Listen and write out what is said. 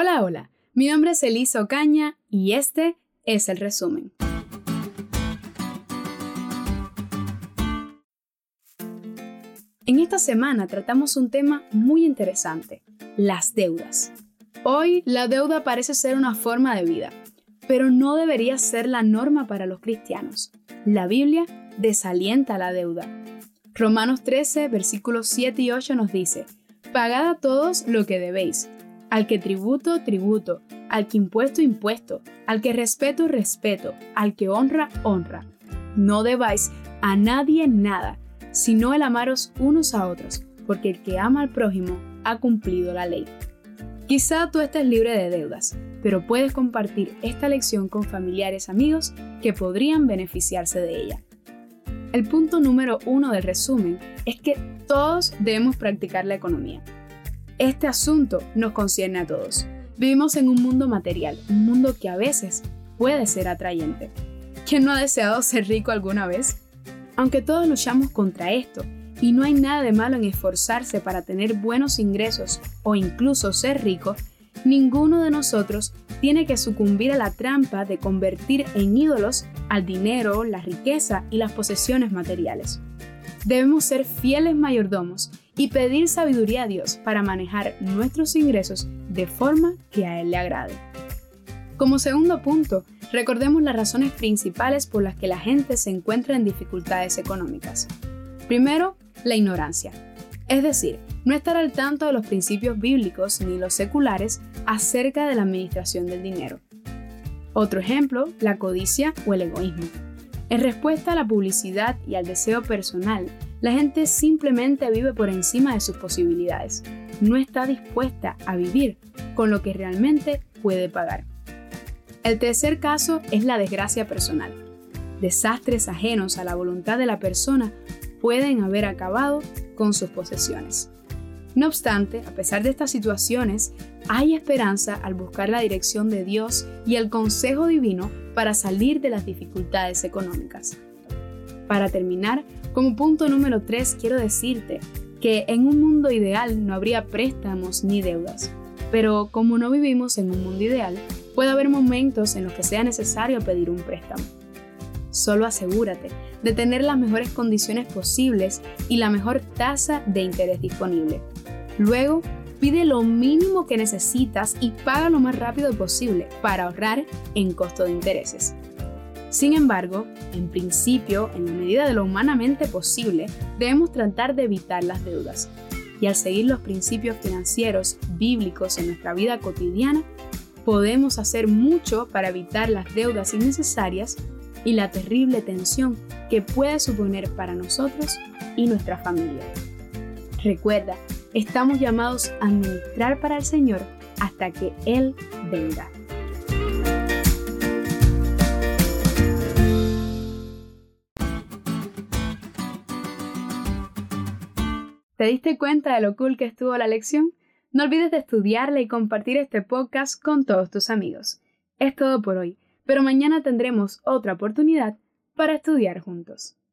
Hola, hola. Mi nombre es Elisa Ocaña y este es el resumen. En esta semana tratamos un tema muy interesante, las deudas. Hoy la deuda parece ser una forma de vida, pero no debería ser la norma para los cristianos. La Biblia desalienta la deuda. Romanos 13, versículos 7 y 8 nos dice, Pagad a todos lo que debéis, al que tributo, tributo, al que impuesto, impuesto, al que respeto, respeto, al que honra, honra. No debáis a nadie nada, sino el amaros unos a otros, porque el que ama al prójimo ha cumplido la ley. Quizá tú estés libre de deudas, pero puedes compartir esta lección con familiares amigos que podrían beneficiarse de ella. El punto número uno del resumen es que todos debemos practicar la economía. Este asunto nos concierne a todos. Vivimos en un mundo material, un mundo que a veces puede ser atrayente. ¿Quién no ha deseado ser rico alguna vez? Aunque todos luchamos contra esto, y no hay nada de malo en esforzarse para tener buenos ingresos o incluso ser rico, ninguno de nosotros tiene que sucumbir a la trampa de convertir en ídolos al dinero, la riqueza y las posesiones materiales. Debemos ser fieles mayordomos y pedir sabiduría a Dios para manejar nuestros ingresos de forma que a Él le agrade. Como segundo punto, recordemos las razones principales por las que la gente se encuentra en dificultades económicas. Primero, la ignorancia, es decir, no estar al tanto de los principios bíblicos ni los seculares acerca de la administración del dinero. Otro ejemplo, la codicia o el egoísmo. En respuesta a la publicidad y al deseo personal, la gente simplemente vive por encima de sus posibilidades. No está dispuesta a vivir con lo que realmente puede pagar. El tercer caso es la desgracia personal. Desastres ajenos a la voluntad de la persona pueden haber acabado con sus posesiones. No obstante, a pesar de estas situaciones, hay esperanza al buscar la dirección de Dios y el consejo divino para salir de las dificultades económicas. Para terminar, como punto número 3 quiero decirte que en un mundo ideal no habría préstamos ni deudas, pero como no vivimos en un mundo ideal, Puede haber momentos en los que sea necesario pedir un préstamo. Solo asegúrate de tener las mejores condiciones posibles y la mejor tasa de interés disponible. Luego, pide lo mínimo que necesitas y paga lo más rápido posible para ahorrar en costo de intereses. Sin embargo, en principio, en la medida de lo humanamente posible, debemos tratar de evitar las deudas. Y al seguir los principios financieros bíblicos en nuestra vida cotidiana, podemos hacer mucho para evitar las deudas innecesarias y la terrible tensión que puede suponer para nosotros y nuestra familia. Recuerda, estamos llamados a administrar para el Señor hasta que Él venga. ¿Te diste cuenta de lo cool que estuvo la lección? No olvides de estudiarla y compartir este podcast con todos tus amigos. Es todo por hoy, pero mañana tendremos otra oportunidad para estudiar juntos.